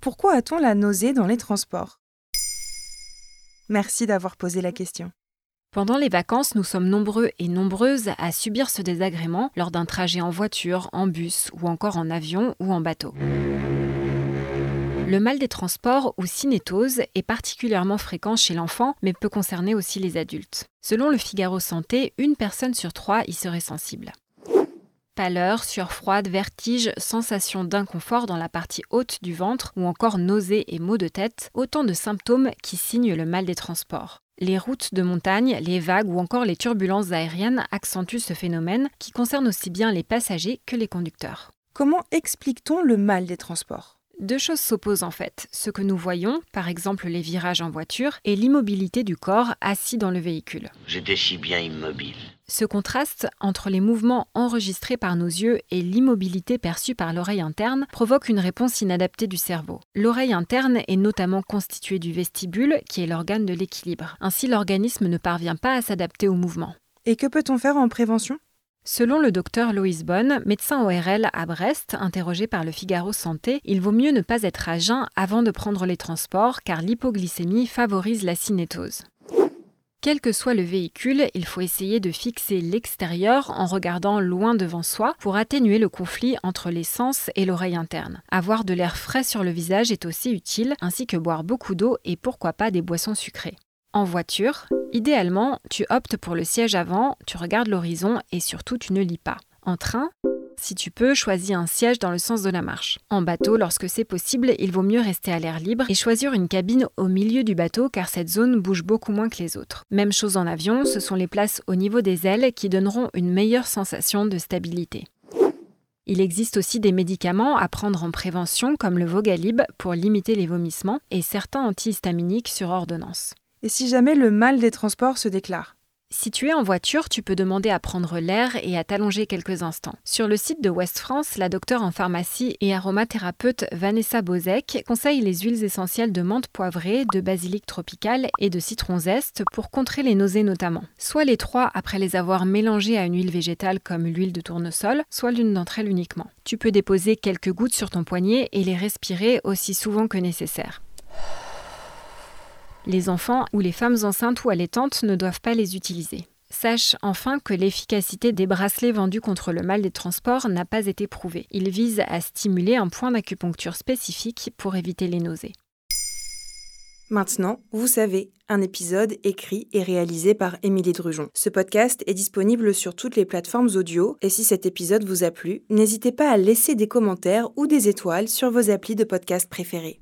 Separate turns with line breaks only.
Pourquoi a-t-on la nausée dans les transports? Merci d'avoir posé la question.
Pendant les vacances, nous sommes nombreux et nombreuses à subir ce désagrément lors d'un trajet en voiture, en bus ou encore en avion ou en bateau. Le mal des transports ou cinétose est particulièrement fréquent chez l'enfant, mais peut concerner aussi les adultes. Selon le Figaro Santé, une personne sur trois y serait sensible. Pâleur, sueur froide, vertige, sensation d'inconfort dans la partie haute du ventre ou encore nausées et maux de tête, autant de symptômes qui signent le mal des transports. Les routes de montagne, les vagues ou encore les turbulences aériennes accentuent ce phénomène qui concerne aussi bien les passagers que les conducteurs.
Comment explique-t-on le mal des transports?
Deux choses s'opposent en fait. Ce que nous voyons, par exemple les virages en voiture, et l'immobilité du corps assis dans le véhicule.
J'étais si bien immobile.
Ce contraste entre les mouvements enregistrés par nos yeux et l'immobilité perçue par l'oreille interne provoque une réponse inadaptée du cerveau. L'oreille interne est notamment constituée du vestibule, qui est l'organe de l'équilibre. Ainsi, l'organisme ne parvient pas à s'adapter au mouvement.
Et que peut-on faire en prévention?
Selon le docteur Loïs Bonne, médecin ORL à Brest, interrogé par le Figaro Santé, il vaut mieux ne pas être à jeun avant de prendre les transports car l'hypoglycémie favorise la cinétose. Quel que soit le véhicule, il faut essayer de fixer l'extérieur en regardant loin devant soi pour atténuer le conflit entre les sens et l'oreille interne. Avoir de l'air frais sur le visage est aussi utile, ainsi que boire beaucoup d'eau et pourquoi pas des boissons sucrées. En voiture, idéalement, tu optes pour le siège avant, tu regardes l'horizon et surtout tu ne lis pas. En train, si tu peux, choisis un siège dans le sens de la marche. En bateau, lorsque c'est possible, il vaut mieux rester à l'air libre et choisir une cabine au milieu du bateau car cette zone bouge beaucoup moins que les autres. Même chose en avion, ce sont les places au niveau des ailes qui donneront une meilleure sensation de stabilité. Il existe aussi des médicaments à prendre en prévention comme le Vogalib pour limiter les vomissements et certains antihistaminiques sur ordonnance.
Et si jamais le mal des transports se déclare?
Si tu es en voiture, tu peux demander à prendre l'air et à t'allonger quelques instants. Sur le site de West France, la docteure en pharmacie et aromathérapeute Vanessa Bozek conseille les huiles essentielles de menthe poivrée, de basilic tropical et de citron zeste pour contrer les nausées notamment. Soit les trois après les avoir mélangées à une huile végétale comme l'huile de tournesol, soit l'une d'entre elles uniquement. Tu peux déposer quelques gouttes sur ton poignet et les respirer aussi souvent que nécessaire. Les enfants ou les femmes enceintes ou allaitantes ne doivent pas les utiliser. Sache enfin que l'efficacité des bracelets vendus contre le mal des transports n'a pas été prouvée. Ils visent à stimuler un point d'acupuncture spécifique pour éviter les nausées.
Maintenant, vous savez, un épisode écrit et réalisé par Émilie Drujon. Ce podcast est disponible sur toutes les plateformes audio et si cet épisode vous a plu, n'hésitez pas à laisser des commentaires ou des étoiles sur vos applis de podcast préférés.